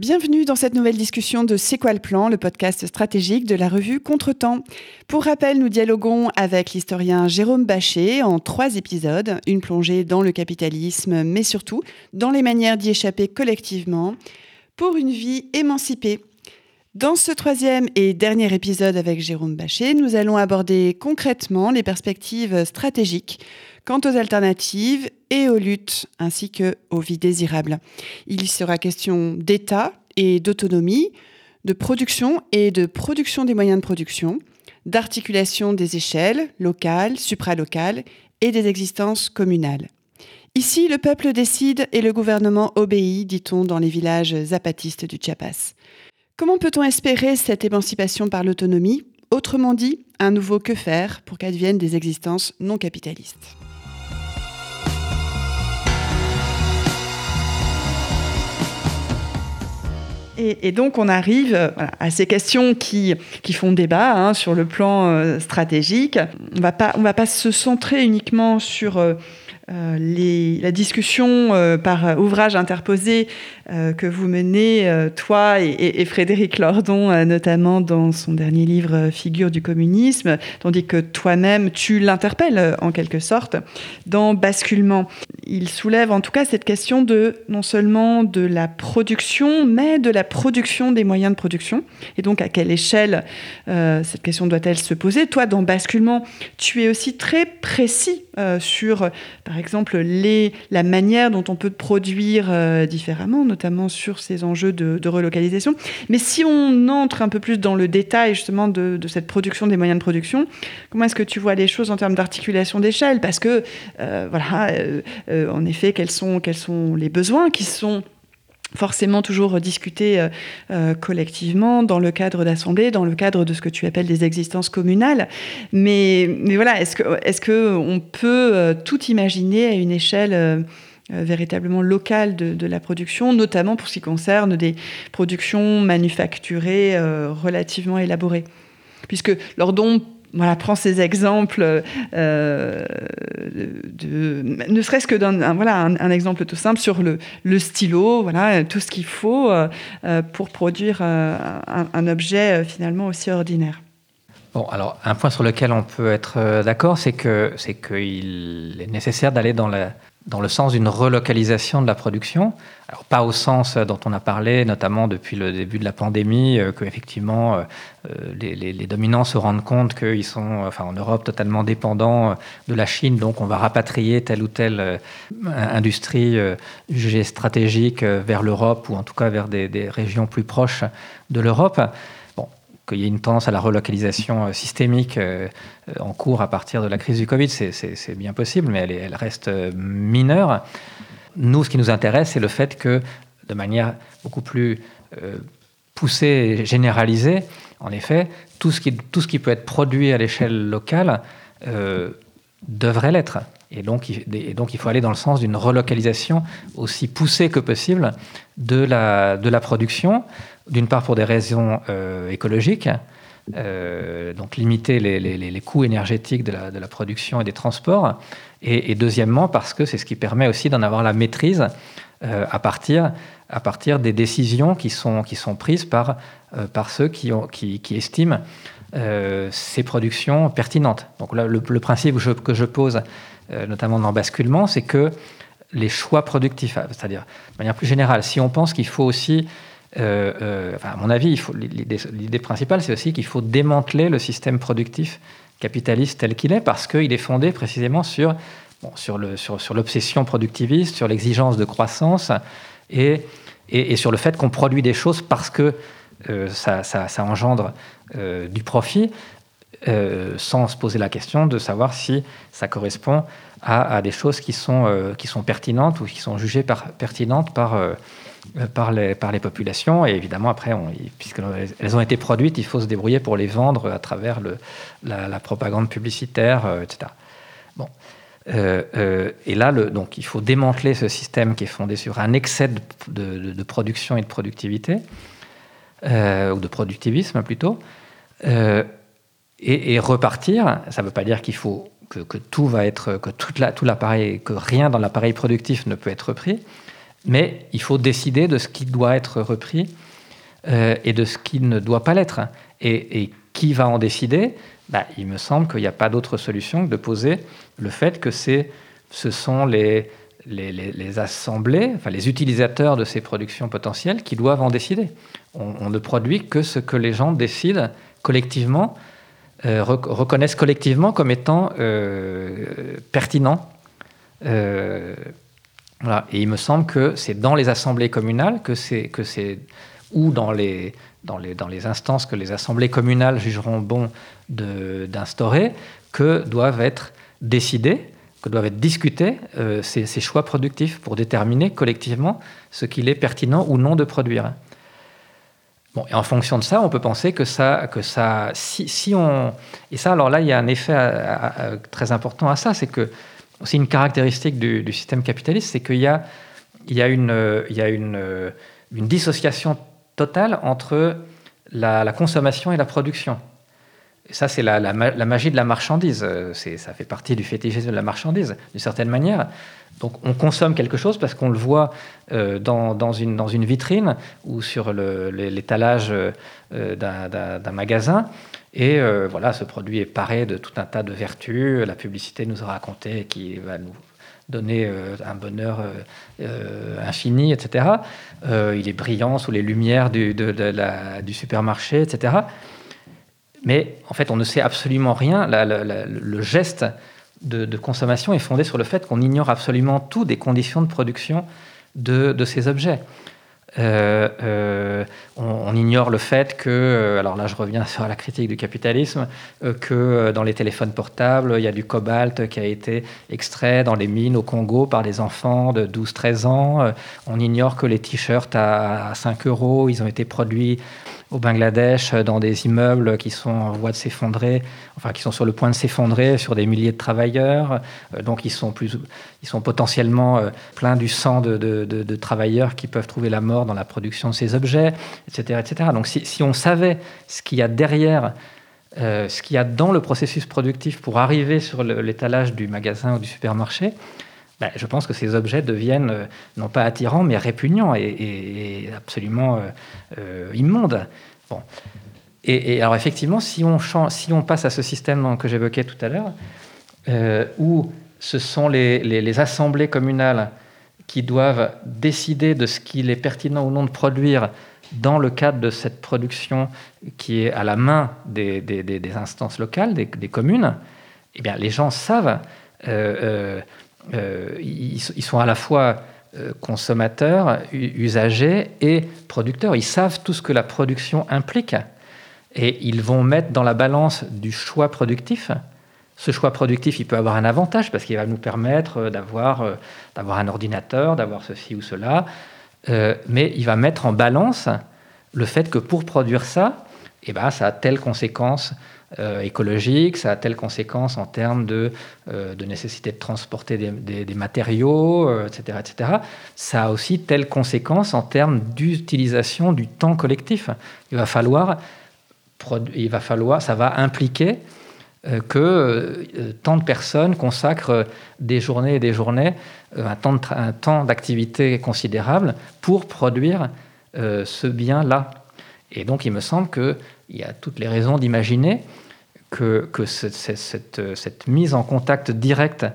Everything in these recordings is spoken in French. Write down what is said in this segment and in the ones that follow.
Bienvenue dans cette nouvelle discussion de C'est quoi le plan, le podcast stratégique de la revue Contretemps. Pour rappel, nous dialoguons avec l'historien Jérôme Bachet en trois épisodes, une plongée dans le capitalisme, mais surtout dans les manières d'y échapper collectivement pour une vie émancipée. Dans ce troisième et dernier épisode avec Jérôme Bachet, nous allons aborder concrètement les perspectives stratégiques quant aux alternatives et aux luttes, ainsi que aux vies désirables. Il y sera question d'État et d'autonomie, de production et de production des moyens de production, d'articulation des échelles locales, supralocales et des existences communales. Ici, le peuple décide et le gouvernement obéit, dit-on dans les villages zapatistes du Chiapas. Comment peut-on espérer cette émancipation par l'autonomie? Autrement dit, un nouveau que faire pour qu'adviennent des existences non capitalistes. Et, donc on arrive euh, à ces questions qui, qui font débat hein, sur le plan euh, stratégique. On ne va pas se centrer uniquement sur euh, la discussion par ouvrage interposé que vous menez, toi et, Frédéric Lordon, notamment dans son dernier livre Figure du communisme, tandis que toi-même, tu l'interpelles en quelque sorte dans Basculement. Il soulève en tout cas cette question de non seulement de la production, mais de la production des moyens de production. Et donc à quelle échelle cette question doit-elle se poser? Toi, dans Basculement, tu es aussi très précis sur, par exemple, la manière dont on peut produire euh, différemment, notamment sur ces enjeux de, relocalisation. Mais si on entre un peu plus dans le détail justement de, cette production, des moyens de production, comment est-ce que tu vois les choses en termes d'articulation d'échelle? Parce que, euh, voilà, euh, en effet, quels sont, les besoins qui sont forcément toujours euh, euh, collectivement dans le cadre d'assemblées, dans le cadre de ce que tu appelles des existences communales. Mais, voilà, est-ce que est-ce que peut euh, tout imaginer à une échelle véritablement locale de, la production, notamment pour ce qui concerne des productions manufacturées relativement élaborées Puisque lors dons voilà, prends ces exemples, euh, ne serait-ce que d'un voilà, un, exemple tout simple sur le, le stylo, voilà, tout ce qu'il faut euh, euh, pour produire un, un, objet finalement aussi ordinaire. Bon, alors un point sur lequel on peut être d'accord, c'est que c'est qu'il est nécessaire d'aller dans la dans le sens d'une relocalisation de la production. Alors pas au sens dont on a parlé, notamment depuis le début de la pandémie, euh, qu'effectivement euh, euh, les, dominants se rendent compte qu'ils sont, enfin en Europe, totalement dépendants de la Chine, donc on va rapatrier telle ou telle industrie jugée stratégique vers l'Europe ou en tout cas vers des régions plus proches de l'Europe qu'il y ait une tendance à la relocalisation euh, systémique euh, en cours à partir de la crise du Covid, c'est bien possible, mais elle, reste euh, mineure. Nous, ce qui nous intéresse, c'est le fait que, de manière beaucoup plus poussée et généralisée, en effet, tout ce qui, peut être produit à l'échelle locale devrait l'être. Et donc, il faut aller dans le sens d'une relocalisation aussi poussée que possible de la production d'une part pour des raisons euh, écologiques, euh, donc limiter les, coûts énergétiques de la, production et des transports, et, deuxièmement parce que c'est ce qui permet aussi d'en avoir la maîtrise euh, à, partir, à partir des décisions qui sont, qui sont prises par, par ceux qui, ont, qui, qui estiment ces productions pertinentes. Donc là, le, principe que je, pose, notamment dans basculement, c'est que les choix productifs, c'est-à-dire de manière plus générale, si on pense qu'il faut aussi enfin, à mon avis, l'idée principale, c'est aussi qu'il faut démanteler le système productif capitaliste tel qu'il est, parce qu'il est fondé précisément sur, l'obsession productiviste, sur l'exigence de croissance et, sur le fait qu'on produit des choses parce que euh, ça, engendre euh, du profit, euh, sans se poser la question de savoir si ça correspond à, des choses qui sont, pertinentes ou qui sont jugées pertinentes par par les, par les populations. Et évidemment, après, puisqu'elles ont été produites, il faut se débrouiller pour les vendre à travers le, la, propagande publicitaire, etc. Bon. Euh, euh, et là, le, donc, il faut démanteler ce système qui est fondé sur un excès de, production et de productivité, euh, ou de productivisme plutôt, et, et, repartir. Ça ne veut pas dire qu'il faut que, que, tout va être, que toute la, tout l'appareil, que rien dans l'appareil productif ne peut être repris, mais il faut décider de ce qui doit être repris et de ce qui ne doit pas l'être. Et, qui va en décider? Bah, Il me semble qu'il n'y a pas d'autre solution que de poser le fait que ce sont les, les, assemblées, enfin les utilisateurs de ces productions potentielles qui doivent en décider. On, ne produit que ce que les gens décident collectivement, euh, reconnaissent collectivement comme étant euh, pertinent. Euh, Et il me semble que c'est dans les assemblées communales que c'est que c'est ou dans les dans les, dans les instances que les assemblées communales jugeront bon d'instaurer que doivent être décidés, que doivent être discutés euh, ces, choix productifs pour déterminer collectivement ce qu'il est pertinent ou non de produire. Bon, et en fonction de ça, on peut penser que ça, que ça si, si on... Et ça, alors là, il y a un effet très important à ça, c'est que c'est une caractéristique du, système capitaliste, c'est qu'il y a, une, dissociation totale entre la, consommation et la production. ça, c'est la, magie de la marchandise. Euh, ça fait partie du fétichisme de la marchandise, d'une certaine manière. Donc, on consomme quelque chose parce qu'on le voit euh, dans, une, dans, une, vitrine ou sur l'étalage euh, d'un magasin. Et voilà, ce produit est paré de tout un tas de vertus. La publicité nous a raconté qui va nous donner euh, un bonheur euh, euh, infini, etc. il est brillant sous les lumières du, supermarché, etc. Mais en fait, on ne sait absolument rien. le geste de, consommation est fondé sur le fait qu'on ignore absolument tout des conditions de production de ces objets. Euh, euh, on, ignore le fait que, euh, alors là je reviens sur la critique du capitalisme, que dans les téléphones portables, il y a du cobalt qui a été extrait dans les mines au Congo par des enfants de 12-13 ans. on ignore que les t-shirts à 5 euros, ils ont été produits au Bangladesh dans des immeubles qui sont en voie de s'effondrer, enfin qui sont sur le point de s'effondrer sur des milliers de travailleurs. Euh, donc ils sont, plus, ils sont potentiellement euh, pleins du sang de, travailleurs qui peuvent trouver la mort dans la production de ces objets, etc. etc. Donc si, on savait ce qu'il y a derrière, euh, ce qu'il y a dans le processus productif pour arriver sur l'étalage du magasin ou du supermarché, ben, je pense que ces objets deviennent non pas attirants, mais répugnants et, absolument immondes. Bon. Et, alors effectivement, si on, si on passe à ce système que j'évoquais tout à l'heure, euh, où ce sont les, assemblées communales qui doivent décider de ce qu'il est pertinent ou non de produire dans le cadre de cette production qui est à la main des, instances locales, des, communes, eh bien, les gens savent, euh, euh, ils, sont à la fois consommateurs, usagers et producteurs. Ils savent tout ce que la production implique et ils vont mettre dans la balance du choix productif. Ce choix productif, il peut avoir un avantage parce qu'il va nous permettre euh, d'avoir euh, un ordinateur, d'avoir ceci ou cela, euh, mais il va mettre en balance le fait que pour produire ça, eh ben, ça a telle conséquence écologique, ça a telle conséquence en termes de, de nécessité de transporter des, matériaux, etc., etc. Ça a aussi telle conséquence en termes d'utilisation du temps collectif. Il va falloir il va falloir, ça va impliquer euh, que euh, tant de personnes consacrent des journées et des journées, euh, un temps d'activité considérable pour produire ce bien-là. Et donc il me semble qu'il y a toutes les raisons d'imaginer que, cette, mise en contact direct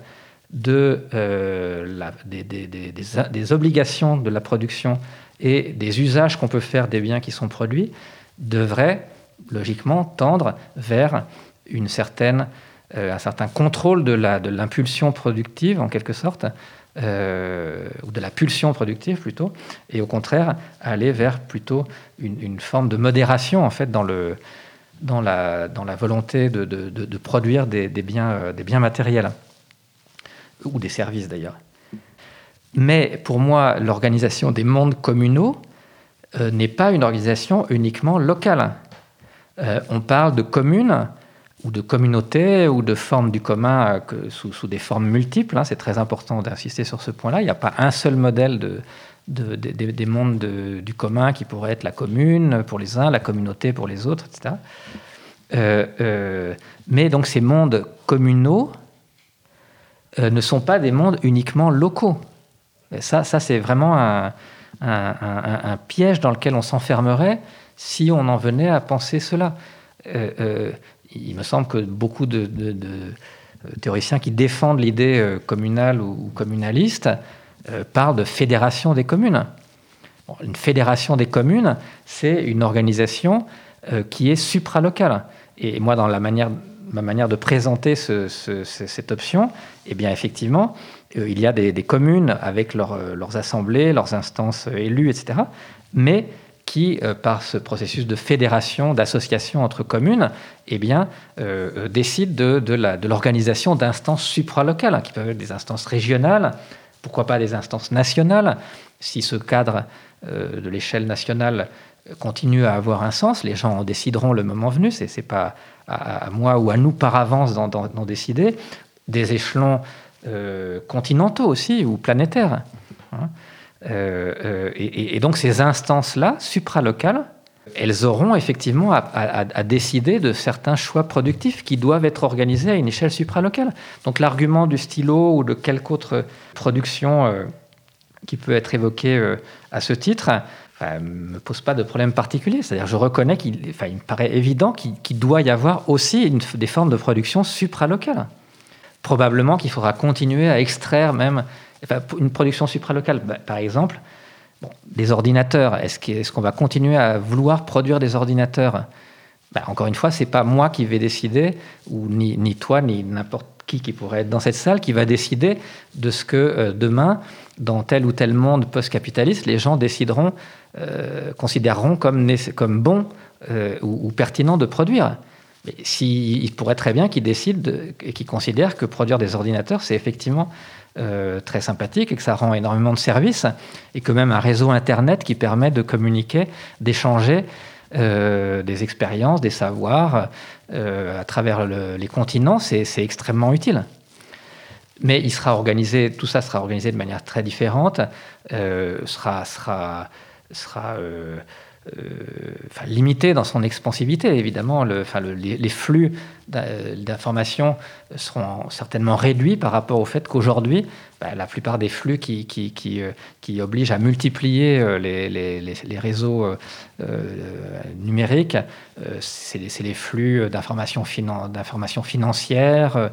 de, la, des, obligations de la production et des usages qu'on peut faire des biens qui sont produits devrait logiquement tendre vers une certaine, un certain contrôle de l'impulsion productive, en quelque sorte, ou de la pulsion productive plutôt, et au contraire aller vers plutôt une, forme de modération en fait dans, le, dans, la, dans la volonté de, de, produire des, des, biens, des biens matériels, ou des services d'ailleurs. Mais pour moi, l'organisation des mondes communaux euh, n'est pas une organisation uniquement locale. Euh, on parle de communes ou de communautés ou de formes du commun euh, sous, des formes multiples. Hein. c'est très important d'insister sur ce point-là. Il n'y a pas un seul modèle de, des mondes du commun qui pourrait être la commune pour les uns, la communauté pour les autres, etc. mais donc ces mondes communaux ne sont pas des mondes uniquement locaux. ça, ça c'est vraiment un, un, piège dans lequel on s'enfermerait si on en venait à penser cela. Euh, euh, il me semble que beaucoup de, théoriciens qui défendent l'idée euh, communale ou, communaliste parlent de fédération des communes. une fédération des communes, c'est une organisation qui est supralocale. Et moi, dans la manière, ma manière de présenter cette option, eh bien, effectivement, euh, il y a des, communes avec euh, leurs assemblées, leurs instances euh, élues, etc., mais qui, par ce processus de fédération, d'association entre communes, eh bien, décident de, l'organisation d'instances supralocales, hein, qui peuvent être des instances régionales, pourquoi pas des instances nationales, si ce cadre de l'échelle nationale continue à avoir un sens, les gens en décideront le moment venu, ce n'est pas à, moi ou à nous par avance d'en décider, des échelons euh, continentaux aussi, ou planétaires. Hein. Euh, euh, et, donc ces instances-là, supralocales, elles auront effectivement à, décider de certains choix productifs qui doivent être organisés à une échelle supralocale. Donc l'argument du stylo ou de quelque autre production qui peut être évoqué à ce titre ne me pose pas de problème particulier. C'est-à-dire je reconnais qu'il il me paraît évident qu'il doit y avoir aussi des formes de production supralocales probablement qu'il faudra continuer à extraire même une production supralocale. Bah, par exemple, des ordinateurs. Est-ce qu'on va continuer à vouloir produire des ordinateurs? Bah, Encore une fois, c'est pas moi qui vais décider, ou ni, ni toi, ni n'importe qui qui pourrait être dans cette salle, qui va décider de ce que euh, demain, dans tel ou tel monde post-capitaliste, les gens décideront, euh, considéreront comme, comme bon euh, ou pertinent de produire. Mais il pourrait très bien qu'ils décident et qu'ils considèrent que produire des ordinateurs, c'est effectivement euh, très sympathique et que ça rend énormément de services et que même un réseau Internet qui permet de communiquer, d'échanger euh, des expériences, des savoirs euh, à travers les continents, c'est extrêmement utile. Mais il sera organisé, tout ça sera organisé de manière très différente, sera, sera, enfin, limité dans son expansivité. Évidemment, les, flux d'informations seront certainement réduits par rapport au fait qu'aujourd'hui, bah, la plupart des flux qui, qui, qui, euh, obligent à multiplier euh, les, les, réseaux numériques, c'est les flux d'informations finan financières,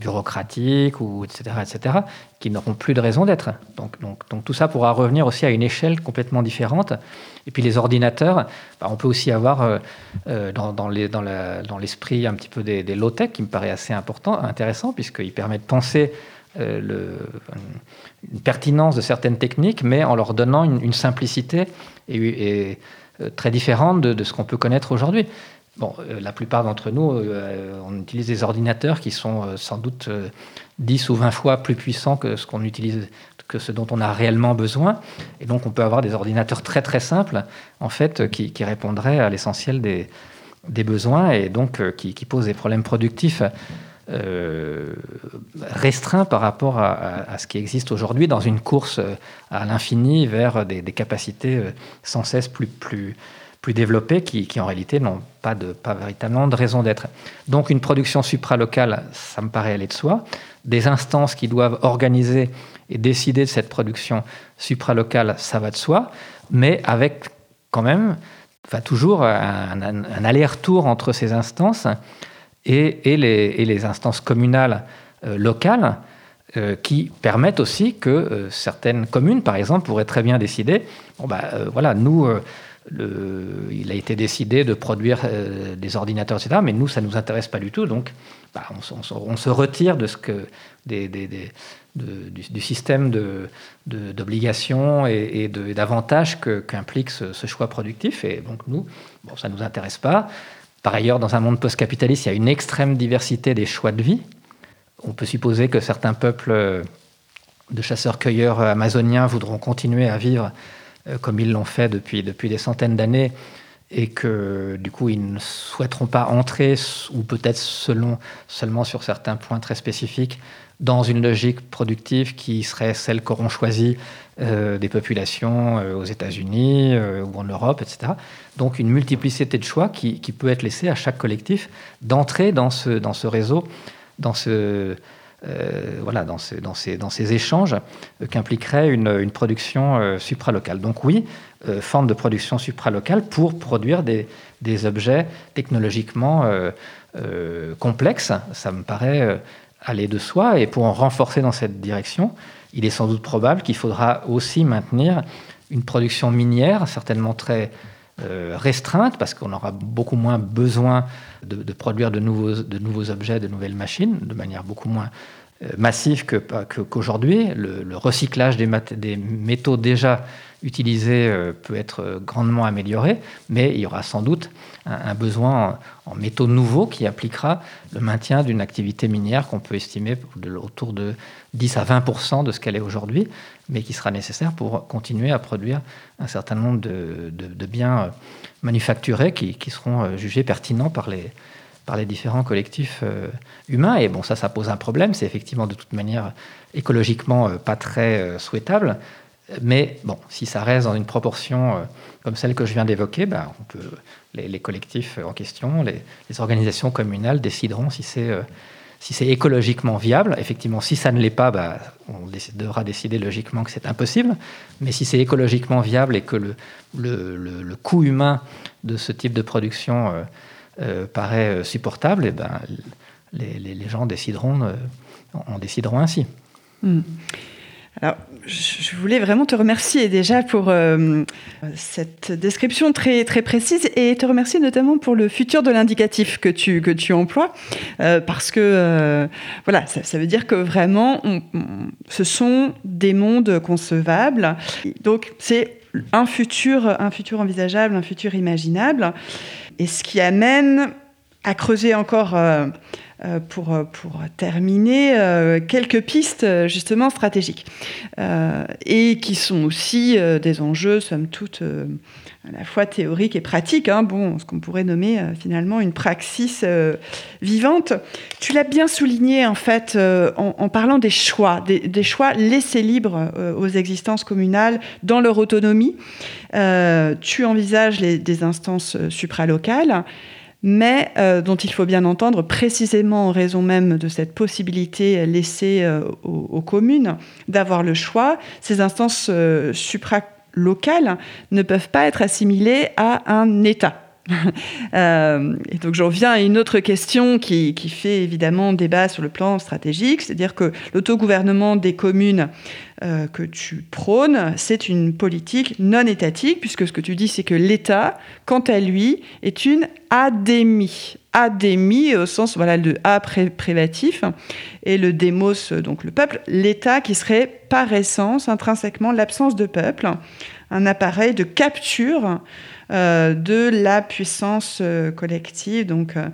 bureaucratiques, ou, etc., etc., qui n'auront plus de raison d'être. Donc, donc, donc, tout ça pourra revenir aussi à une échelle complètement différente. Et puis les ordinateurs, bah, on peut aussi avoir euh, euh, dans, l'esprit un petit peu des, low-tech, qui me paraît assez important, intéressant, puisqu'il permet de penser euh, une pertinence de certaines techniques, mais en leur donnant une, simplicité et, très différente de, de ce qu'on peut connaître aujourd'hui. Bon, la plupart d'entre nous, on utilise des ordinateurs qui sont sans doute 10 ou 20 fois plus puissants que ce qu'on utilise que ce dont on a réellement besoin. Et donc, on peut avoir des ordinateurs très très simples, en fait, qui, répondraient à l'essentiel des, besoins et donc euh, qui, posent des problèmes productifs euh, restreints par rapport à, ce qui existe aujourd'hui dans une course euh, à l'infini vers des, capacités sans cesse plus, plus, plus développées qui, en réalité n'ont pas, pas véritablement de raison d'être. Donc, une production supralocale, ça me paraît aller de soi. Des instances qui doivent organiser et décider de cette production supralocale, ça va de soi, mais avec quand même toujours un, aller-retour entre ces instances et, les, instances communales euh, locales euh, qui permettent aussi que euh, certaines communes, par exemple, pourraient très bien décider, bon bah voilà, nous, il a été décidé de produire des ordinateurs, etc. Mais nous, ça ne nous intéresse pas du tout. Donc, bah, on, se retire de ce que, du, système d'obligations et, d'avantages qu'implique ce, choix productif. Et donc, nous, bon, ça ne nous intéresse pas. Par ailleurs, dans un monde post-capitaliste, il y a une extrême diversité des choix de vie. On peut supposer que certains peuples de chasseurs-cueilleurs amazoniens voudront continuer à vivre euh, comme ils l'ont fait depuis, depuis des centaines d'années et que du coup ils ne souhaiteront pas entrer, ou peut-être selon, seulement sur certains points très spécifiques, dans une logique productive qui serait celle qu'auront choisi euh, des populations euh, aux États-Unis euh, ou en Europe, etc. Donc une multiplicité de choix qui, peut être laissée à chaque collectif d'entrer dans ce réseau, dans ce, voilà, dans, ces, échanges qu'impliquerait une, production supralocale. Donc oui, forme de production supralocale pour produire des, des objets technologiquement complexes, ça me paraît aller de soi. Et pour en renforcer dans cette direction, il est sans doute probable qu'il faudra aussi maintenir une production minière, certainement très euh, restreinte, parce qu'on aura beaucoup moins besoin de, produire de nouveaux, de nouveaux objets, de nouvelles machines, de manière beaucoup moins euh, massive qu'aujourd'hui. Que, le, recyclage des, métaux déjà utilisés euh, peut être grandement amélioré, mais il y aura sans doute un, besoin en, métaux nouveaux qui appliquera le maintien d'une activité minière qu'on peut estimer autour de 10 à 20% de ce qu'elle est aujourd'hui, mais qui sera nécessaire pour continuer à produire un certain nombre de, biens euh, manufacturés qui, seront euh, jugés pertinents par les, par les différents collectifs euh, humains. Et bon, ça, ça pose un problème. C'est effectivement de toute manière écologiquement pas très souhaitable. Mais bon, si ça reste dans une proportion comme celle que je viens d'évoquer, ben, on peut, les, collectifs en question, les, organisations communales décideront si c'est si c'est écologiquement viable. Effectivement, si ça ne l'est pas, ben, on devra décider logiquement que c'est impossible. Mais si c'est écologiquement viable et que le, le, coût humain de ce type de production euh, euh, paraît supportable, et eh ben, les, les, gens décideront, en décideront ainsi. Hmm. Alors, je voulais vraiment te remercier déjà pour euh, cette description très, très précise et te remercier notamment pour le futur de l'indicatif que tu, que tu emploies, euh, parce que euh, voilà, ça, veut dire que vraiment, ce sont des mondes concevables. Donc, c'est un futur, un futur envisageable, un futur imaginable, et ce qui amène à creuser encore euh, pour, euh, pour terminer, euh, quelques pistes justement stratégiques et qui sont aussi des enjeux, somme toute, à la fois théoriques et pratiques. Hein. bon, ce qu'on pourrait nommer finalement une praxis vivante. Tu l'as bien souligné en fait en, parlant des choix, des, choix laissés libres aux existences communales dans leur autonomie. tu envisages des instances supralocales mais euh, dont il faut bien entendre, précisément en raison même de cette possibilité laissée euh, aux, communes d'avoir le choix, ces instances euh, supralocales ne peuvent pas être assimilées à un État. et donc j'en viens à une autre question qui, fait évidemment débat sur le plan stratégique, c'est-à-dire que l'autogouvernement des communes euh, que tu prônes, c'est une politique non étatique, puisque ce que tu dis, c'est que l'État, quant à lui, est une adémie. Adémie au sens voilà de a privatif et le démos donc le peuple l'État qui serait par essence intrinsèquement l'absence de peuple un appareil de capture euh, de la puissance euh, collective. Donc, euh,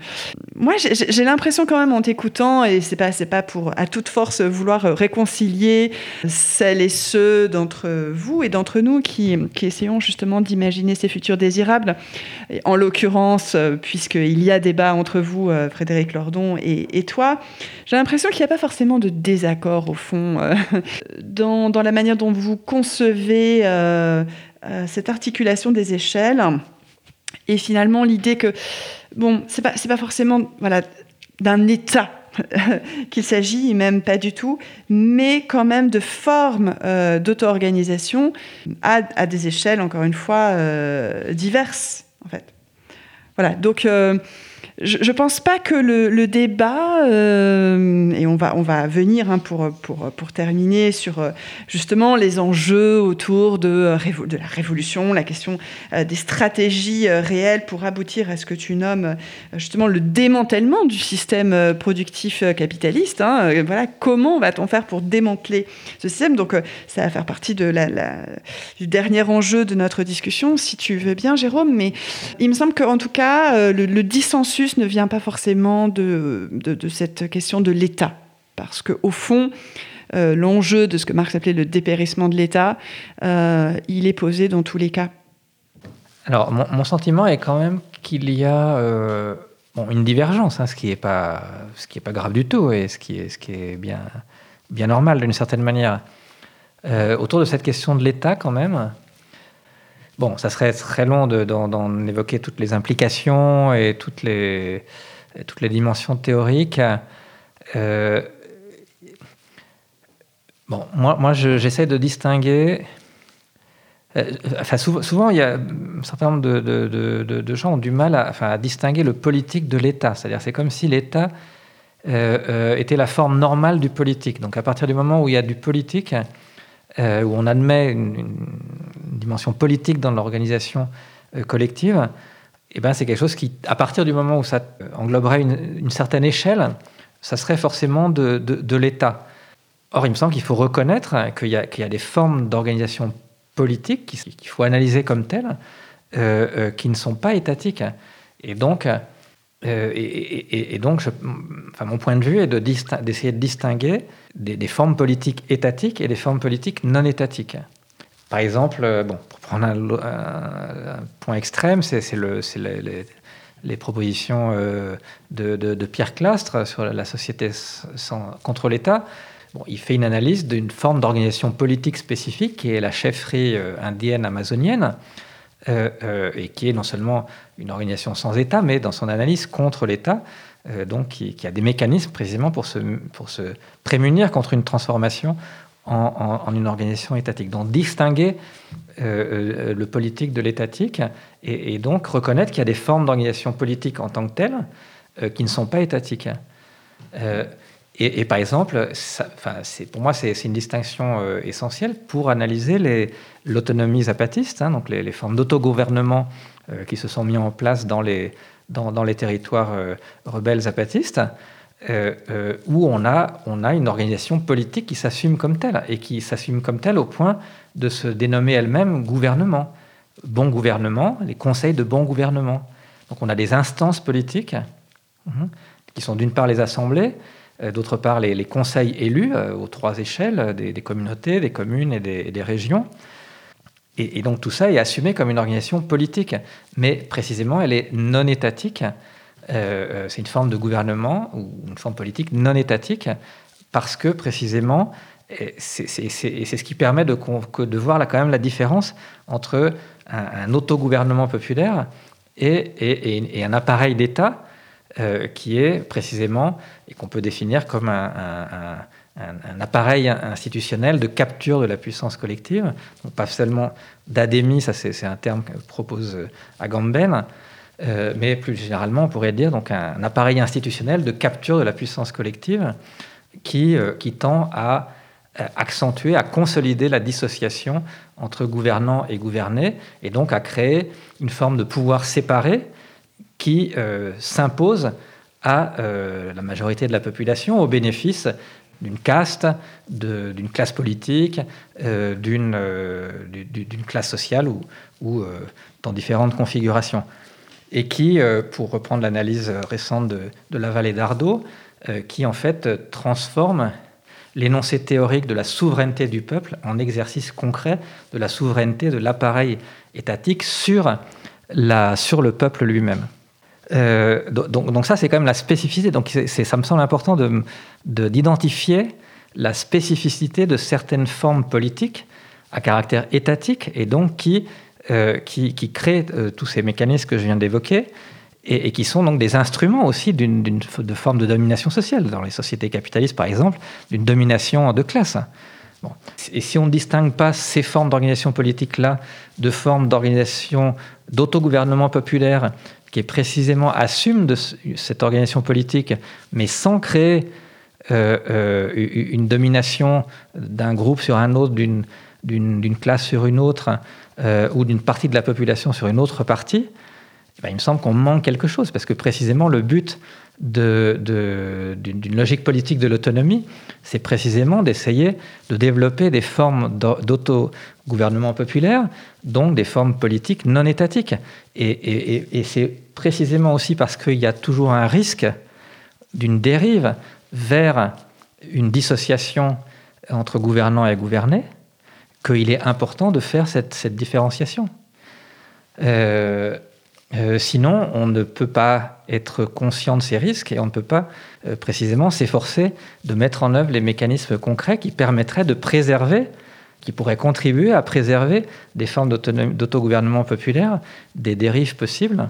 moi, j'ai l'impression quand même en t'écoutant, et c'est pas, c'est pas pour à toute force vouloir réconcilier celles et ceux d'entre vous et d'entre nous qui, essayons justement d'imaginer ces futurs désirables. en l'occurrence, puisqu'il y a débat entre vous, Frédéric Lordon, et, toi, j'ai l'impression qu'il n'y a pas forcément de désaccord au fond dans, la manière dont vous concevez euh, cette articulation des échelles et finalement l'idée que bon c'est pas pas forcément voilà d'un état qu'il s'agit, même pas du tout, mais quand même de formes euh, d'auto-organisation à, des échelles, encore une fois, euh, diverses, en fait. Voilà, donc je ne pense pas que le, débat, euh, et on va, on va venir hein, pour, pour, pour, terminer sur euh, justement les enjeux autour de, de la révolution, la question des stratégies réelles pour aboutir à ce que tu nommes justement le démantèlement du système productif capitaliste. Hein. voilà, comment va-t-on faire pour démanteler ce système? Donc ça va faire partie de la, du dernier enjeu de notre discussion, si tu veux bien, Jérôme. Mais il me semble qu'en tout cas, le, le dissensus ne vient pas forcément de, de, cette question de l'État. Parce qu'au fond, euh, l'enjeu de ce que Marx appelait le dépérissement de l'État, euh, il est posé dans tous les cas. Alors, mon, sentiment est quand même qu'il y a euh, bon, une divergence, hein, ce qui n'est pas, pas grave du tout et ce qui est, ce qui est bien, bien normal d'une certaine manière. autour de cette question de l'État, quand même, Bon, ça serait très long d'en évoquer toutes les implications et toutes les, toutes les dimensions théoriques. Euh, bon, moi, moi j'essaie de distinguer. Euh, enfin, souvent, il y a un certain nombre de, de, de, gens ont du mal à, enfin, à distinguer le politique de l'État. C'est-à-dire, c'est comme si l'État euh, était la forme normale du politique. Donc, à partir du moment où il y a du politique, où on admet une dimension politique dans l'organisation euh, collective, eh ben, c'est quelque chose qui, à partir du moment où ça engloberait une, certaine échelle, ça serait forcément de, de, l'État. Or, il me semble qu'il faut reconnaître qu'il y, y, a des formes d'organisation politique qu'il faut analyser comme telles, euh, euh, qui ne sont pas étatiques. Et donc, et, et, donc enfin, mon point de vue est d'essayer de, distinguer des, formes politiques étatiques et des formes politiques non étatiques. Par exemple, euh, bon, pour prendre un, point extrême, c'est le, les, propositions euh, de, Pierre Clastre sur la société contre l'État. Bon, il fait une analyse d'une forme d'organisation politique spécifique qui est la chefferie euh, indienne amazonienne, et qui est non seulement une organisation sans État, mais dans son analyse contre l'État, donc qui, a des mécanismes précisément pour se, prémunir contre une transformation en, une organisation étatique. Donc distinguer euh, euh, le politique de l'étatique et, donc reconnaître qu'il y a des formes d'organisation politique en tant que telles euh, qui ne sont pas étatiques. Et, par exemple, ça, pour moi, c'est une distinction essentielle pour analyser l'autonomie zapatiste, hein, donc les, formes d'autogouvernement qui se sont mis en place dans les, territoires rebelles zapatistes. Euh, euh, où on a, on a une organisation politique qui s'assume comme telle, et qui s'assume comme telle au point de se dénommer elle-même gouvernement. Bon gouvernement, les conseils de bon gouvernement. Donc on a des instances politiques, hein, qui sont d'une part les assemblées, euh, d'autre part les, conseils élus aux trois échelles, des, communautés, des communes et des, régions. Et, donc tout ça est assumé comme une organisation politique, mais précisément elle est non étatique euh, euh, c'est une forme de gouvernement ou une forme politique non étatique, parce que précisément, c'est ce qui permet de, voir là quand même la différence entre un, autogouvernement populaire et, un appareil d'État euh, qui est précisément, et qu'on peut définir comme un, appareil institutionnel de capture de la puissance collective, pas seulement d'adémie, ça c'est un terme que propose Agamben, euh, mais plus généralement, on pourrait dire donc un, appareil institutionnel de capture de la puissance collective qui, euh, tend à euh, accentuer, à consolider la dissociation entre gouvernants et gouvernés, et donc à créer une forme de pouvoir séparé qui s'impose à la majorité de la population au bénéfice d'une caste, d'une classe politique, d'une classe sociale ou, dans différentes configurations et qui, euh, pour reprendre l'analyse récente de, la vallée d'Ardo, euh, qui en fait transforme l'énoncé théorique de la souveraineté du peuple en exercice concret de la souveraineté de l'appareil étatique sur le peuple lui-même. Euh, donc, ça, c'est quand même la spécificité. Donc ça me semble important d'identifier de, la spécificité de certaines formes politiques à caractère étatique et donc qui euh, qui, créent euh, tous ces mécanismes que je viens d'évoquer et, qui sont donc des instruments aussi d'une de forme de domination sociale. Dans les sociétés capitalistes, par exemple, d'une domination de classe. Et si on ne distingue pas ces formes d'organisation politique-là de formes d'organisation d'autogouvernement populaire qui précisément assume cette organisation politique, mais sans créer euh, euh, une domination d'un groupe sur un autre, d'une classe sur une autre, euh, ou d'une partie de la population sur une autre partie, eh ben, il me semble qu'on manque quelque chose, parce que précisément le but d'une logique politique de l'autonomie, c'est précisément d'essayer de développer des formes d'autogouvernement populaire, donc des formes politiques non étatiques. Et, c'est précisément aussi parce qu'il y a toujours un risque d'une dérive vers une dissociation entre gouvernants et gouvernés qu'il est important de faire cette, différenciation. Euh, euh, sinon, on ne peut pas être conscient de ces risques et on ne peut pas euh, précisément s'efforcer de mettre en œuvre les mécanismes concrets qui permettraient de préserver, qui pourraient contribuer à préserver des formes d'autogouvernement populaire, des dérives possibles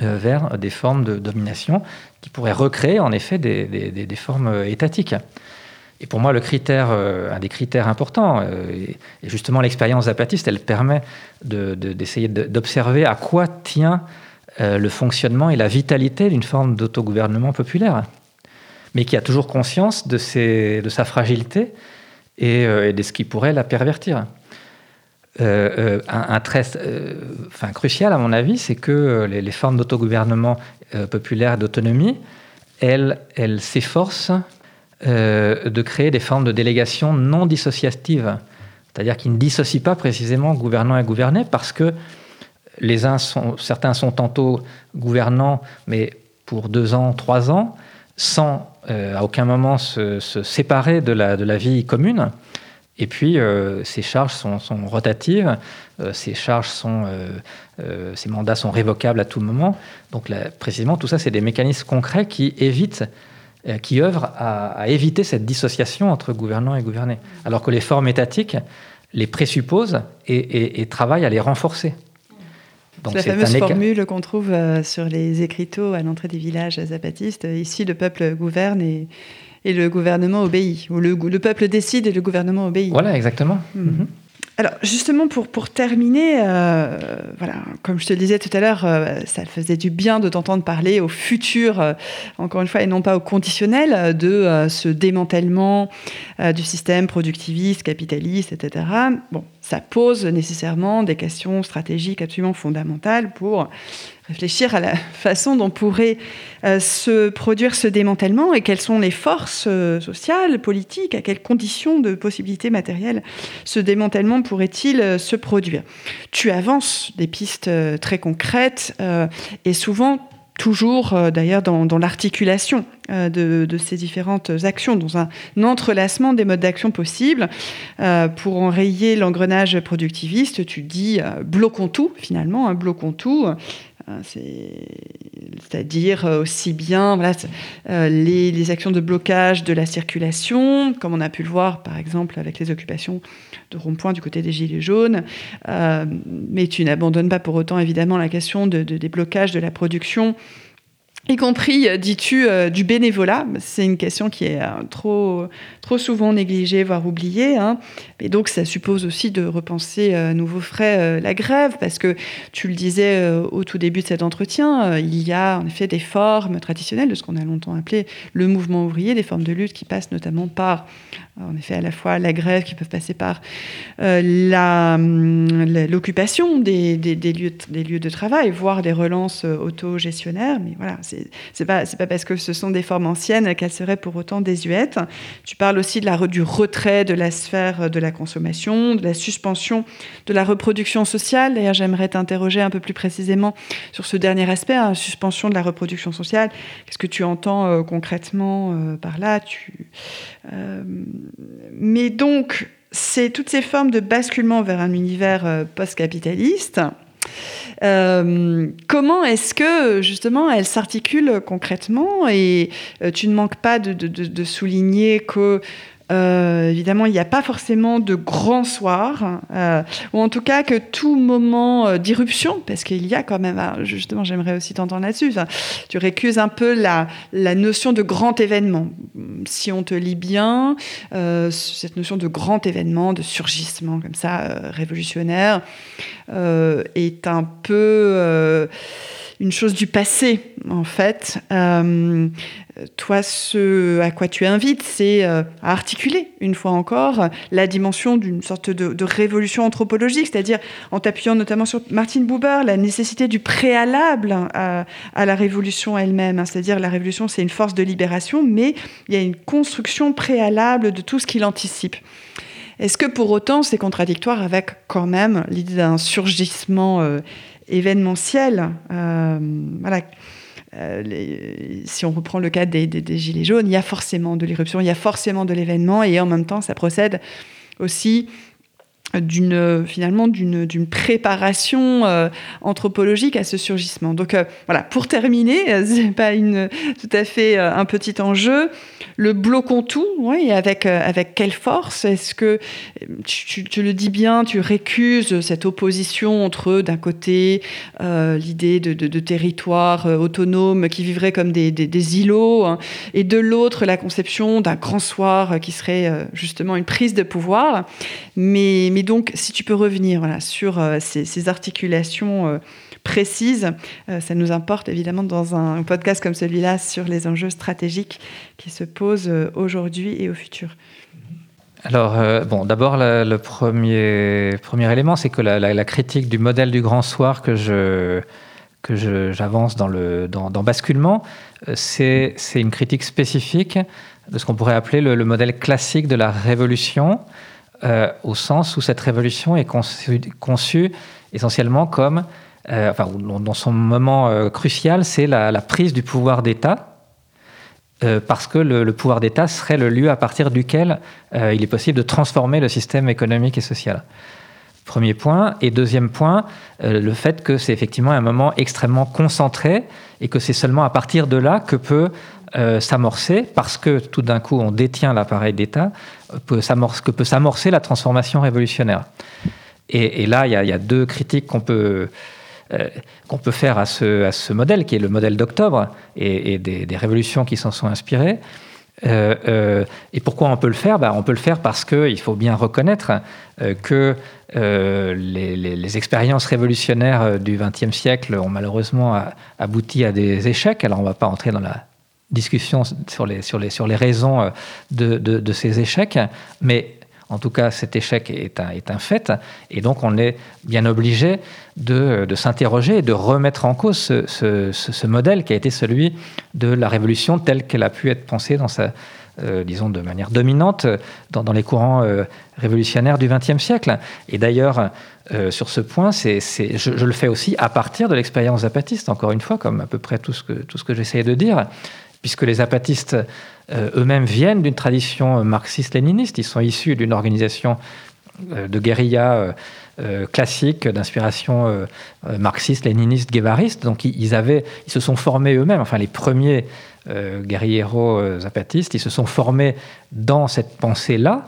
euh, vers des formes de domination qui pourraient recréer en effet des, formes étatiques. Et pour moi, le critère, un des critères importants, et justement l'expérience zapatiste, elle permet d'essayer d'observer à quoi tient euh, le fonctionnement et la vitalité d'une forme d'autogouvernement populaire, mais qui a toujours conscience de, sa fragilité euh, et, de ce qui pourrait la pervertir. Euh, un, trait crucial, à mon avis, c'est que les, formes d'autogouvernement populaire d'autonomie, elles, elles s'efforcent de créer des formes de délégation non dissociatives, c'est-à-dire qui ne dissocient pas précisément gouvernant et gouverné, parce que les uns sont, certains sont tantôt gouvernants, mais pour deux ans, trois ans, sans euh, à aucun moment se, séparer de la, de la, vie commune. Et puis, euh, ces charges sont, rotatives, euh, ces charges sont, ces mandats sont révocables à tout moment. Donc, précisément, tout ça, c'est des mécanismes concrets qui évitent, qui œuvrent à, éviter cette dissociation entre gouvernants et gouvernés. Alors que les formes étatiques les présupposent et travaillent à les renforcer. C'est la fameuse formule qu'on trouve euh, sur les écriteaux à l'entrée des villages zapatistes. Ici, le peuple gouverne et, et le gouvernement obéit. Ou le, le, peuple décide et le gouvernement obéit. Voilà, exactement. Hmm. Alors justement pour, terminer, euh, comme je te le disais tout à l'heure, euh, ça faisait du bien de t'entendre parler au futur, euh, encore une fois, et non pas au conditionnel de ce démantèlement du système productiviste, capitaliste, etc. Bon, ça pose nécessairement des questions stratégiques absolument fondamentales pour réfléchir à la façon dont pourrait euh, se produire ce démantèlement et quelles sont les forces euh, sociales, politiques, à quelles conditions de possibilités matérielles ce démantèlement pourrait-il euh, se produire? Tu avances des pistes très concrètes et souvent toujours d'ailleurs dans, l'articulation de, ces différentes actions, dans un, entrelacement des modes d'action possibles. pour enrayer l'engrenage productiviste, tu dis bloquons tout finalement, hein, bloquons tout. Hein, c'est-à-dire euh, aussi bien euh, les, actions de blocage de la circulation, comme on a pu le voir par exemple avec les occupations de rond-point du côté des Gilets jaunes. Euh, mais tu n'abandonnes pas pour autant évidemment la question de, des blocages de la production y compris, euh, dis-tu, euh, du bénévolat. C'est une question qui est euh, trop, trop souvent négligée, voire oubliée. Hein. Et donc, ça suppose aussi de repenser à nouveau frais la grève, parce que tu le disais au tout début de cet entretien, il y a en effet des formes traditionnelles de ce qu'on a longtemps appelé le mouvement ouvrier, des formes de lutte qui passent notamment par en effet à la fois la grève qui peuvent passer par euh, hum, l'occupation des, lieux, de travail, voire des relances euh, autogestionnaires. Mais voilà, c'est pas, pas parce que ce sont des formes anciennes qu'elles seraient pour autant désuètes. Tu parles aussi du retrait de la sphère de la consommation, de la suspension de la reproduction sociale. D'ailleurs, j'aimerais t'interroger un peu plus précisément sur ce dernier aspect, hein, suspension de la reproduction sociale. Qu'est-ce que tu entends euh, concrètement par là? Mais donc, c'est toutes ces formes de basculement vers un univers euh, post-capitaliste. Euh, comment est-ce que justement elles s'articulent concrètement? Et euh, tu ne manques pas de, souligner que euh, évidemment, il n'y a pas forcément de grand soir, euh, ou en tout cas que tout moment euh, d'irruption, parce qu'il y a quand même, ah, justement, j'aimerais aussi t'entendre là-dessus, tu récuses un peu la, notion de grand événement. Si on te lit bien, cette notion de grand événement, de surgissement comme ça, révolutionnaire, est un peu une chose du passé, en fait. Toi, ce à quoi tu invites, c'est euh, à articuler, une fois encore, la dimension d'une sorte de, révolution anthropologique, c'est-à-dire en t'appuyant notamment sur Martin Buber, la nécessité du préalable à, la révolution elle-même. Hein. c'est-à-dire la révolution, c'est une force de libération, mais il y a une construction préalable de tout ce qu'il anticipe. Est-ce que pour autant c'est contradictoire avec quand même l'idée d'un surgissement euh, événementiel. Euh. Euh, si on reprend le cas des, des, Gilets jaunes, il y a forcément de l'irruption, il y a forcément de l'événement, et en même temps, ça procède aussi d'une finalement d'une préparation euh, anthropologique à ce surgissement. Donc euh, voilà, pour terminer, c'est pas une tout à fait euh, un petit enjeu. Le bloquons tout, oui, avec avec quelle force Est-ce que tu, tu, le dis bien, tu récuses cette opposition entre d'un côté l'idée de, de, de, territoires autonomes qui vivraient comme des, des, îlots, hein, et de l'autre la conception d'un grand soir qui serait justement une prise de pouvoir, mais et donc, si tu peux revenir sur euh, ces, articulations euh, précises, euh, ça nous importe évidemment dans un podcast comme celui-là sur les enjeux stratégiques qui se posent aujourd'hui et au futur. Alors, bon, d'abord, le premier, élément, c'est que la, critique du modèle du grand soir que j'avance dans, le, dans, dans Basculement, c'est une critique spécifique de ce qu'on pourrait appeler le, le, modèle classique de la révolution, euh, au sens où cette révolution est conçue, essentiellement comme, euh, enfin, dans son moment euh, crucial, c'est la, prise du pouvoir d'État, parce que le, pouvoir d'État serait le lieu à partir duquel il est possible de transformer le système économique et social. Premier point. Et deuxième point, le fait que c'est effectivement un moment extrêmement concentré et que c'est seulement à partir de là que peut euh, s'amorcer, parce que tout d'un coup on détient l'appareil d'État, que peut s'amorcer la transformation révolutionnaire. Et, là, il y, a deux critiques qu'on peut, euh, peut faire à ce, à ce modèle, qui est le modèle d'octobre, et, des, révolutions qui s'en sont inspirées. Euh, et pourquoi on peut le faire? Ben, On peut le faire parce qu'il faut bien reconnaître que les, les, expériences révolutionnaires du XXe siècle ont malheureusement abouti à des échecs. Alors on ne va pas entrer dans la discussion sur les, sur les, sur les raisons euh, de, de, ces échecs, mais en tout cas, cet échec est un, est un fait, et donc on est bien obligé de, de s'interroger et de remettre en cause ce, ce, ce, modèle qui a été celui de la révolution telle qu'elle a pu être pensée dans sa, euh, disons, de manière dominante dans, dans les courants euh, révolutionnaires du XXe siècle. Et d'ailleurs, sur ce point, c'est, je, je, le fais aussi à partir de l'expérience zapatiste, encore une fois, comme à peu près tout ce que, tout ce que j'essayais de dire puisque les zapatistes euh, eux-mêmes viennent d'une tradition marxiste-léniniste. Ils sont issus d'une organisation euh, de guérilla euh, classique, d'inspiration marxiste, léniniste, guévariste. Donc ils, avaient, ils se sont formés eux-mêmes, enfin les premiers guerrieros zapatistes, ils se sont formés dans cette pensée-là.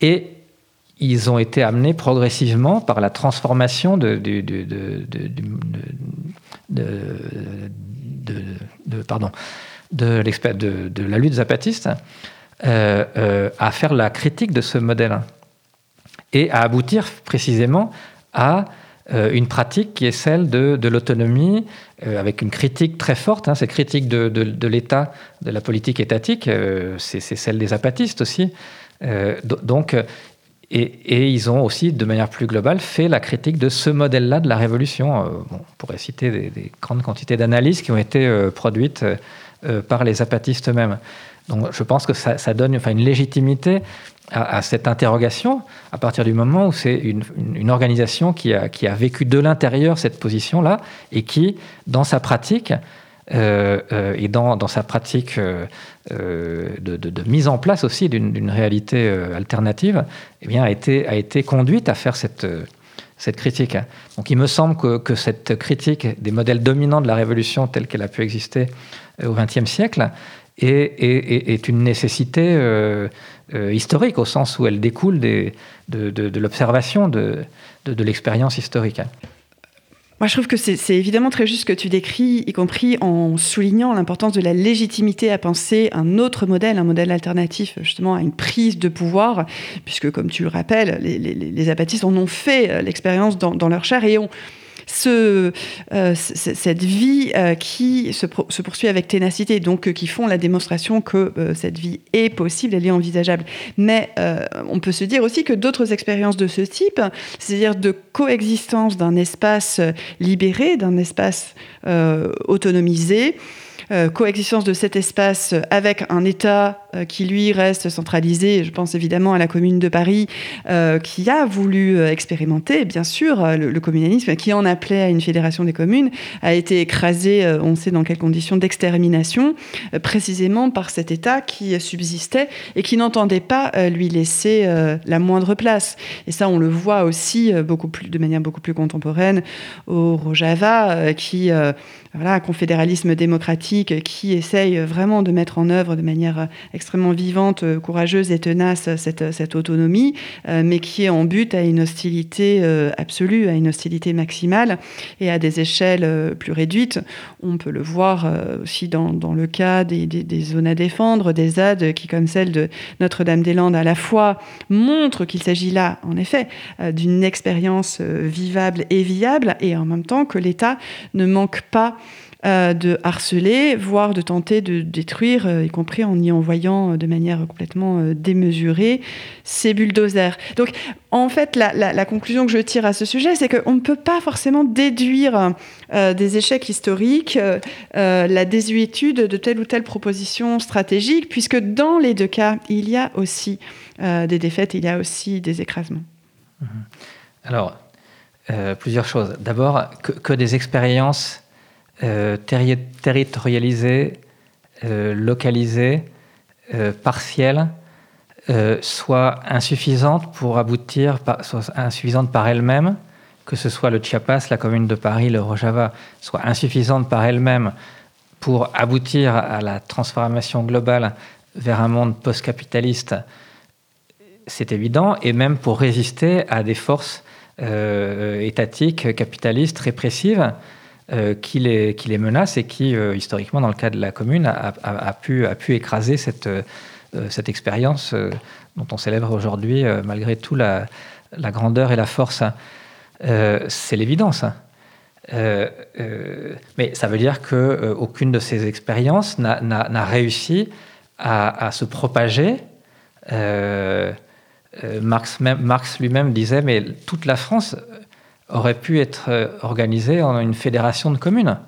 Et ils ont été amenés progressivement par la transformation de, de, de pardon, de, de, la lutte zapatiste euh, euh, à faire la critique de ce modèle et à aboutir précisément à euh, une pratique qui est celle de, l'autonomie, avec une critique très forte. Hein, cette critique de, l'État, de la politique étatique, c'est celle des zapatistes aussi. donc, et, ils ont aussi, de manière plus globale, fait la critique de ce modèle-là de la révolution. Euh, on pourrait citer des, grandes quantités d'analyses qui ont été euh, produites euh, par les zapatistes eux-mêmes. Donc je pense que ça, donne enfin, une légitimité à, cette interrogation à partir du moment où c'est une, organisation qui a, vécu de l'intérieur cette position-là et qui, dans sa pratique, et dans, sa pratique euh, de, de, mise en place aussi d'une réalité alternative, eh bien, a, été, a été conduite à faire cette, cette critique. Donc il me semble que, que, cette critique des modèles dominants de la révolution telle qu'elle a pu exister au XXe siècle est, est, une nécessité historique, au sens où elle découle des, de, de l'observation de, de l'expérience historique. Moi, je trouve que c'est évidemment très juste ce que tu décris, y compris en soulignant l'importance de la légitimité à penser un autre modèle, un modèle alternatif justement à une prise de pouvoir, puisque comme tu le rappelles, les, les, apatistes en ont fait euh, l'expérience dans, dans, leur chair et ont euh, cette vie euh, qui se, poursuit avec ténacité, donc euh, qui font la démonstration que cette vie est possible, elle est envisageable. Mais on peut se dire aussi que d'autres expériences de ce type, c'est-à-dire de coexistence d'un espace libéré, d'un espace autonomisé, coexistence de cet espace avec un État qui, lui, reste centralisé. Je pense évidemment à la Commune de Paris, euh, qui a voulu expérimenter, bien sûr, le, communalisme, qui en appelait à une fédération des communes, a été écrasé, on sait dans quelles conditions, d'extermination, précisément par cet État qui subsistait et qui n'entendait pas lui laisser la moindre place. Et ça, on le voit aussi beaucoup plus, de manière beaucoup plus contemporaine au Rojava, qui voilà, un confédéralisme démocratique qui essaye vraiment de mettre en œuvre de manière extrêmement vivante, courageuse et tenace cette, cette autonomie, euh, mais qui est en but à une hostilité euh, absolue, à une hostilité maximale et à des échelles euh, plus réduites. On peut le voir aussi dans, le cas des, zones à défendre, des ZAD qui, comme celle de Notre-Dame-des-Landes, à la fois montrent qu'il s'agit là, en effet, d'une expérience vivable et viable, et en même temps que l'État ne manque pas euh, de harceler, voire de tenter de détruire, euh, y compris en y envoyant euh, de manière complètement démesurée ces bulldozers. Donc, en fait, la, conclusion que je tire à ce sujet, c'est qu'on ne peut pas forcément déduire des échecs historiques la désuétude de telle ou telle proposition stratégique, puisque dans les deux cas, il y a aussi des défaites, il y a aussi des écrasements. Mhm. Alors, plusieurs choses. D'abord, que, des expériences euh, territorialisée, euh, localisée, euh, partielle, soit insuffisante pour aboutir, soit insuffisante par elle-même, que ce soit le Chiapas, la commune de Paris, le Rojava, soit insuffisante par elle-même pour aboutir à la transformation globale vers un monde post-capitaliste, c'est évident, et même pour résister à des forces étatiques, capitalistes, répressives, euh, qui, les, menace et qui, euh, historiquement, dans le cas de la commune, a, pu, écraser cette, euh, expérience dont on célèbre aujourd'hui, malgré tout, la, grandeur et la force. C'est l'évidence. mais ça veut dire qu'aucune de ces expériences n'a réussi à, se propager. Marx, Marx lui-même disait, mais toute la France aurait pu être euh, organisée en une fédération de communes.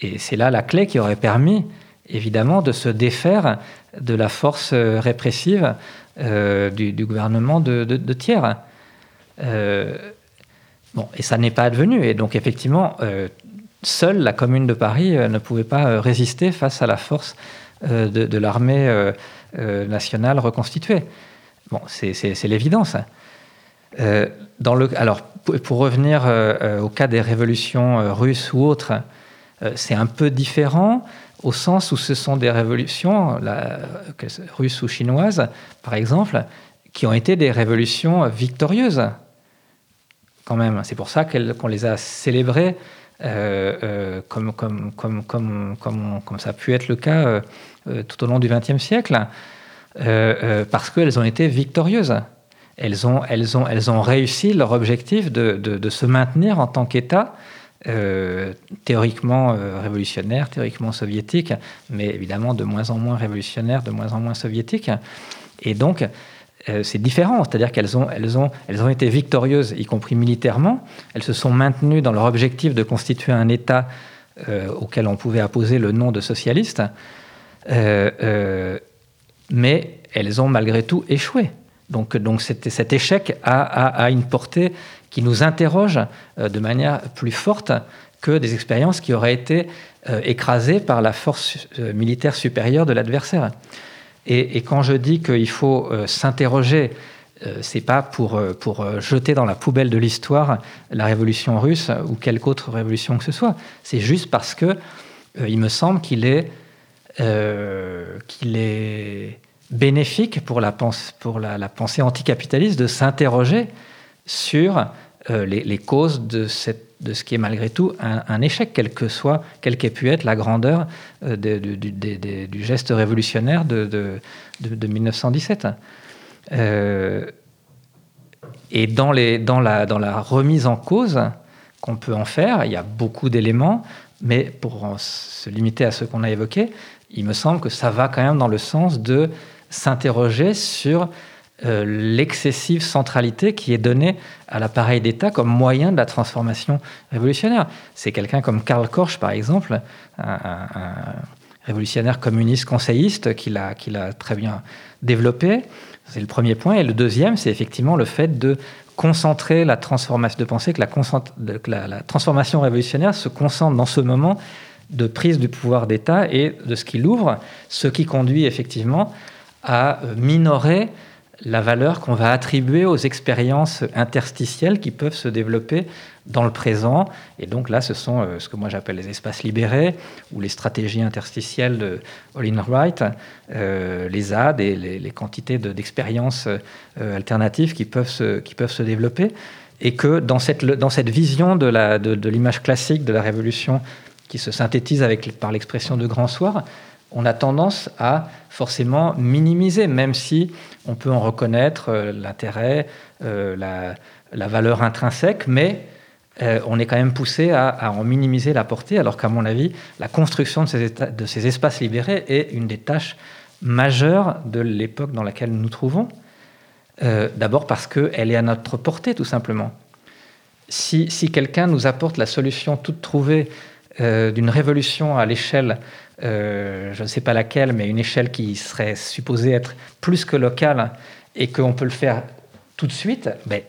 Et c'est là la clé qui aurait permis, évidemment, de se défaire de la force euh, répressive euh, du, gouvernement de, Thiers. bon, et ça n'est pas advenu. Et donc, effectivement, seule la commune de Paris ne pouvait pas résister face à la force de, l'armée nationale reconstituée. Bon, c'est l'évidence. dans le, alors, pour revenir euh, euh, au cas des révolutions euh, russes ou autres, c'est un peu différent au sens où ce sont des révolutions, russes ou chinoises, par exemple, qui ont été des révolutions victorieuses, quand même. C'est pour ça qu'on les a célébrées comme, ça a pu être le cas tout au long du XXe siècle, parce qu'elles ont été victorieuses elles ont, réussi leur objectif de, se maintenir en tant qu'État. Euh, théoriquement euh, révolutionnaire, théoriquement soviétique, mais évidemment de moins en moins révolutionnaire, de moins en moins soviétique. Et donc, euh, c'est différent, c'est-à-dire qu'elles ont, ont été victorieuses, y compris militairement. Elles se sont maintenues dans leur objectif de constituer un État auquel on pouvait apposer le nom de socialiste, mais elles ont malgré tout échoué. Donc, donc cet échec a, une portée qui nous interroge euh, de manière plus forte que des expériences qui auraient été euh, écrasées par la force euh, militaire supérieure de l'adversaire. Et, quand je dis qu'il faut s'interroger, c'est pas pour, pour jeter dans la poubelle de l'histoire la révolution russe ou quelque autre révolution que ce soit. C'est juste parce que il me semble qu'il est qu'il est bénéfique pour la, pensée anticapitaliste de s'interroger sur les, causes de, ce qui est malgré tout un, échec, quel que soit, quelle qu'ait pu être la grandeur du geste révolutionnaire de, de 1917. Et dans, les, dans, la, dans la remise en cause qu'on peut en faire, il y a beaucoup d'éléments, mais pour se limiter à ce qu'on a évoqué, il me semble que ça va quand même dans le sens de s'interroger sur euh, l'excessive centralité qui est donnée à l'appareil d'État comme moyen de la transformation révolutionnaire. C'est quelqu'un comme Karl Korsch, par exemple, un, révolutionnaire communiste conseilliste qui l'a très bien développé. C'est le premier point. Et le deuxième, c'est effectivement le fait de concentrer la transformation, de penser que la, la, transformation révolutionnaire se concentre dans ce moment de prise du pouvoir d'État et de ce qu'il ouvre, ce qui conduit effectivement à minorer la valeur qu'on va attribuer aux expériences interstitielles qui peuvent se développer dans le présent. Et donc là, ce sont euh, ce que moi j'appelle les espaces libérés ou les stratégies interstitielles de Olin Wright, euh, les ZAD et les, quantités d'expériences euh, alternatives qui peuvent, se, qui peuvent se développer. Et que dans cette, dans cette vision de l'image de, classique de la révolution qui se synthétise avec, par l'expression de Grand Soir, on a tendance à forcément minimiser, même si on peut en reconnaître euh, l'intérêt, euh, la, valeur intrinsèque, mais euh, on est quand même poussé à, en minimiser la portée, alors qu'à mon avis, la construction de ces, espaces libérés est une des tâches majeures de l'époque dans laquelle nous nous trouvons. D'abord parce qu'elle est à notre portée, tout simplement. Si, si quelqu'un nous apporte la solution toute trouvée d'une révolution à l'échelle euh, je ne sais pas laquelle, mais une échelle qui serait supposée être plus que locale et qu'on peut le faire tout de suite, ben,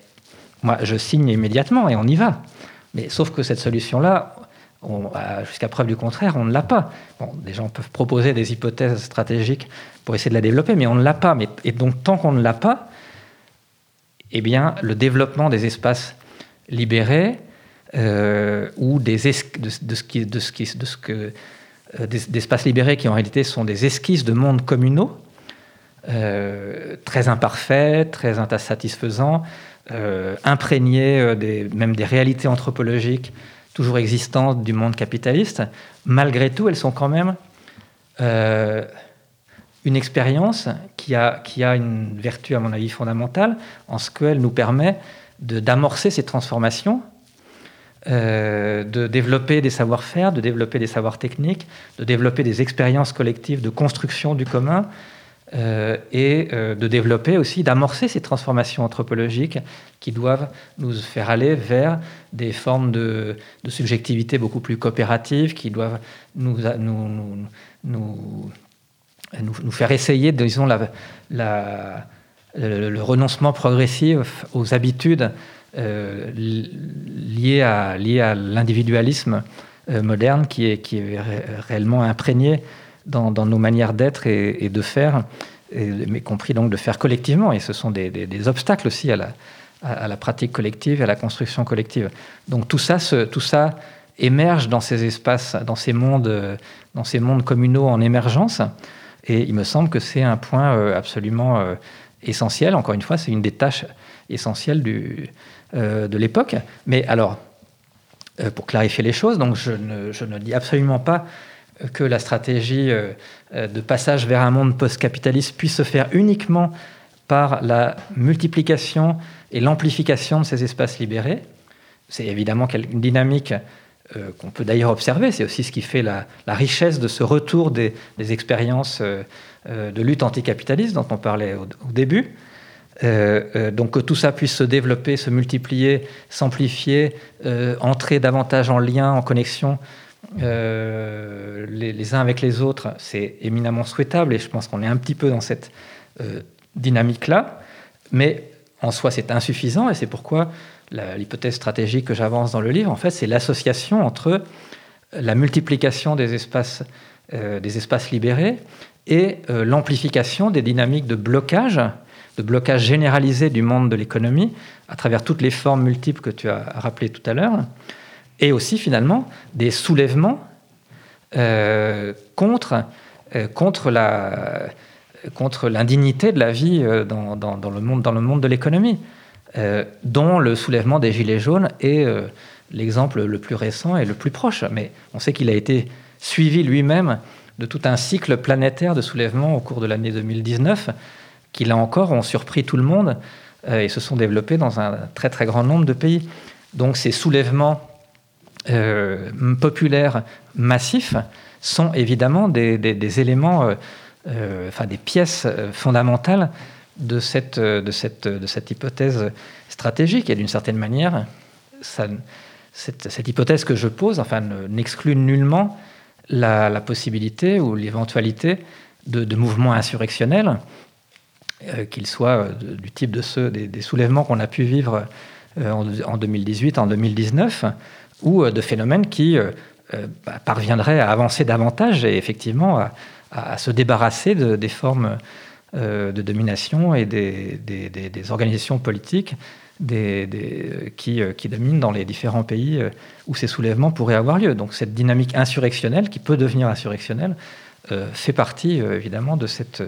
moi, je signe immédiatement et on y va. Mais sauf que cette solution-là, jusqu'à preuve du contraire, on ne l'a pas. Bon, des gens peuvent proposer des hypothèses stratégiques pour essayer de la développer, mais on ne l'a pas. Mais, et donc, tant qu'on ne l'a pas, eh bien, le développement des espaces libérés euh, ou des de, ce qui, de, ce qui, de ce que euh, d'espaces libérés qui en réalité sont des esquisses de mondes communaux, euh, très imparfaits, très insatisfaisants, euh, imprégnés même des réalités anthropologiques toujours existantes du monde capitaliste. Malgré tout, elles sont quand même une expérience qui a, qui a une vertu, à mon avis, fondamentale, en ce qu'elle nous permet d'amorcer ces transformations euh, de développer des savoir-faire, de développer des savoirs techniques, de développer des expériences collectives de construction du commun euh, et euh, de développer aussi, d'amorcer ces transformations anthropologiques qui doivent nous faire aller vers des formes de, subjectivité beaucoup plus coopératives, qui doivent nous, nous, nous, nous, faire essayer, disons, le, renoncement progressif aux habitudes euh, à, lié à l'individualisme euh, moderne qui est, qui est réellement imprégné dans, nos manières d'être et, de faire, mais compris donc de faire collectivement. Et ce sont des, obstacles aussi à la, à la, pratique collective et à la construction collective. Donc tout ça, tout ça émerge dans ces espaces, dans ces mondes, dans ces mondes communaux en émergence. Et il me semble que c'est un point euh, absolument essentiel. Encore une fois, c'est une des tâches essentielles euh, de l'époque. Mais alors, euh, pour clarifier les choses, donc je ne, dis absolument pas que la stratégie euh, de passage vers un monde post-capitaliste puisse se faire uniquement par la multiplication et l'amplification de ces espaces libérés. C'est évidemment une dynamique qu'on peut d'ailleurs observer. C'est aussi ce qui fait la, richesse de ce retour des, expériences de lutte anticapitaliste dont on parlait au début. Euh, euh, donc que tout ça puisse se développer, se multiplier, s'amplifier, euh, entrer davantage en lien, en connexion les, uns avec les autres, c'est éminemment souhaitable et je pense qu'on est un petit peu dans cette dynamique-là. Mais en soi, c'est insuffisant et c'est pourquoi l'hypothèse stratégique que j'avance dans le livre, en fait, c'est l'association entre la multiplication des espaces, des espaces libérés et l'amplification des dynamiques de blocage de blocage généralisé du monde de l'économie à travers toutes les formes multiples que tu as rappelées tout à l'heure, et aussi finalement des soulèvements euh, contre contre la contre l'indignité de la vie dans, dans, le monde, dans le monde de l'économie, dont le soulèvement des Gilets jaunes est l'exemple le plus récent et le plus proche. Mais on sait qu'il a été suivi lui-même de tout un cycle planétaire de soulèvement au cours de l'année 2019, qui là encore ont surpris tout le monde euh, et se sont développés dans un très très grand nombre de pays. Donc ces soulèvements euh, populaires massifs sont évidemment des, éléments, euh, enfin des pièces fondamentales de cette, hypothèse stratégique. Et d'une certaine manière, cette, hypothèse que je pose enfin, n'exclut nullement la, possibilité ou l'éventualité de, mouvements insurrectionnels, euh, qu'ils soient euh, du type de ceux des, soulèvements qu'on a pu vivre euh, en, 2018, en 2019, ou de phénomènes qui bah, parviendraient à avancer davantage et effectivement à, se débarrasser des formes de domination et des, des organisations politiques des, qui, qui, dominent dans les différents pays où ces soulèvements pourraient avoir lieu. Donc cette dynamique insurrectionnelle, qui peut devenir insurrectionnelle, euh, fait partie euh, évidemment de, cette,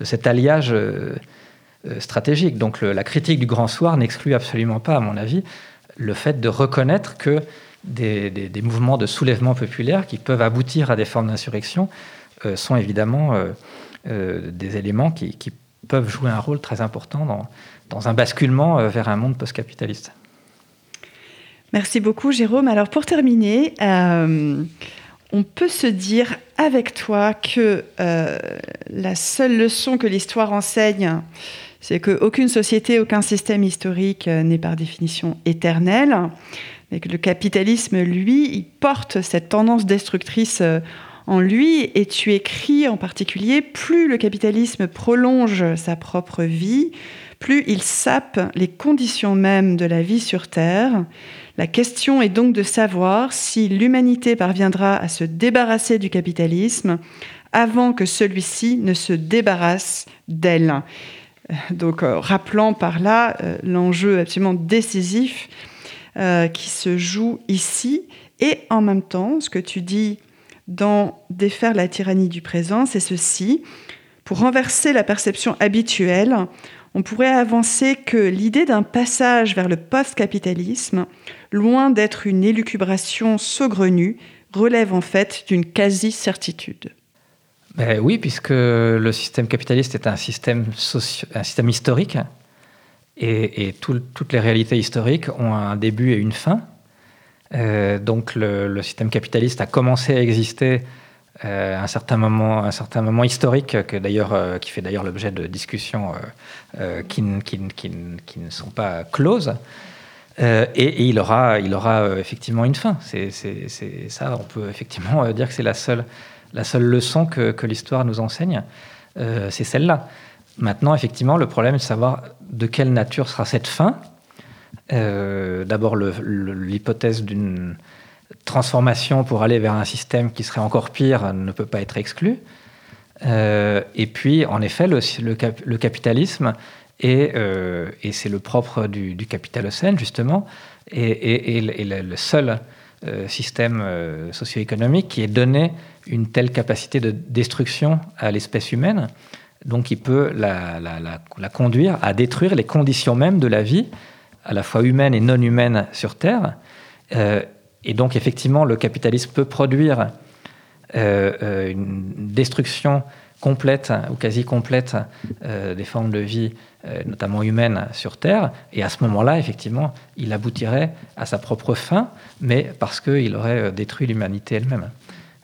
cet alliage euh, stratégique. Donc la critique du Grand Soir n'exclut absolument pas, à mon avis, le fait de reconnaître que des, mouvements de soulèvement populaire qui peuvent aboutir à des formes d'insurrection sont évidemment des éléments qui, peuvent jouer un rôle très important dans, dans un basculement vers un monde post-capitaliste. Merci beaucoup, Jérôme. Alors, pour terminer, euh, on peut se dire avec toi que euh, la seule leçon que l'histoire enseigne, c'est qu'aucune société, aucun système historique euh, n'est par définition éternel, et que le capitalisme, lui, il porte cette tendance destructrice en lui, et tu écris en particulier, plus le capitalisme prolonge sa propre vie, plus il sape les conditions mêmes de la vie sur Terre, la question est donc de savoir si l'humanité parviendra à se débarrasser du capitalisme avant que celui-ci ne se débarrasse d'elle. Euh, donc, euh, rappelant par là euh, l'enjeu absolument décisif qui se joue ici, et en même temps, ce que tu dis dans Défaire la tyrannie du présent, c'est ceci. Pour renverser la perception habituelle, on pourrait avancer que l'idée d'un passage vers le post-capitalisme, loin d'être une élucubration saugrenue, relève en fait d'une quasi-certitude. Ben oui, puisque le système capitaliste est un système, historique, et, toutes les réalités historiques ont un début et une fin. Euh, donc le, système capitaliste a commencé à exister euh, un certain moment, un certain moment historique que d'ailleurs, euh, qui fait d'ailleurs l'objet de discussions euh, qui, qui, qui, qui, ne sont pas closes. Et, il aura, il aura effectivement une fin. C'est ça, on peut effectivement dire que c'est la seule, la seule leçon que, que l'histoire nous enseigne. c'est celle-là. Maintenant, effectivement, le problème est de savoir de quelle nature sera cette fin. D'abord, l'hypothèse d'une transformation pour aller vers un système qui serait encore pire ne peut pas être exclue. Euh, et puis, en effet, le, capitalisme, euh, et c'est le propre du, du capitalocène, justement, est, le, seul euh, système socio-économique qui ait donné une telle capacité de destruction à l'espèce humaine, donc il peut la, conduire à détruire les conditions mêmes de la vie, à la fois humaine et non humaine sur Terre. Et donc, effectivement, le capitalisme peut produire euh, euh, une destruction complète ou quasi complète euh, des formes de vie, notamment humaines, sur Terre. Et à ce moment-là, effectivement, il aboutirait à sa propre fin, mais parce qu'il aurait détruit l'humanité elle-même.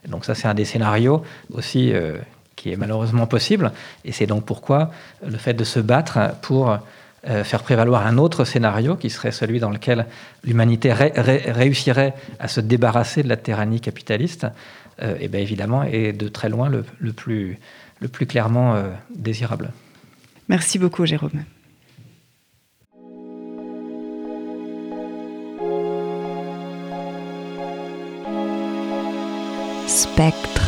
Donc ça, c'est un des scénarios aussi qui est malheureusement possible. Et c'est donc pourquoi le fait de se battre pour euh, faire prévaloir un autre scénario qui serait celui dans lequel l'humanité réussirait à se débarrasser de la tyrannie capitaliste, euh, et bien évidemment est de très loin le, plus, le plus clairement euh, désirable. Merci beaucoup Jérôme. Spectre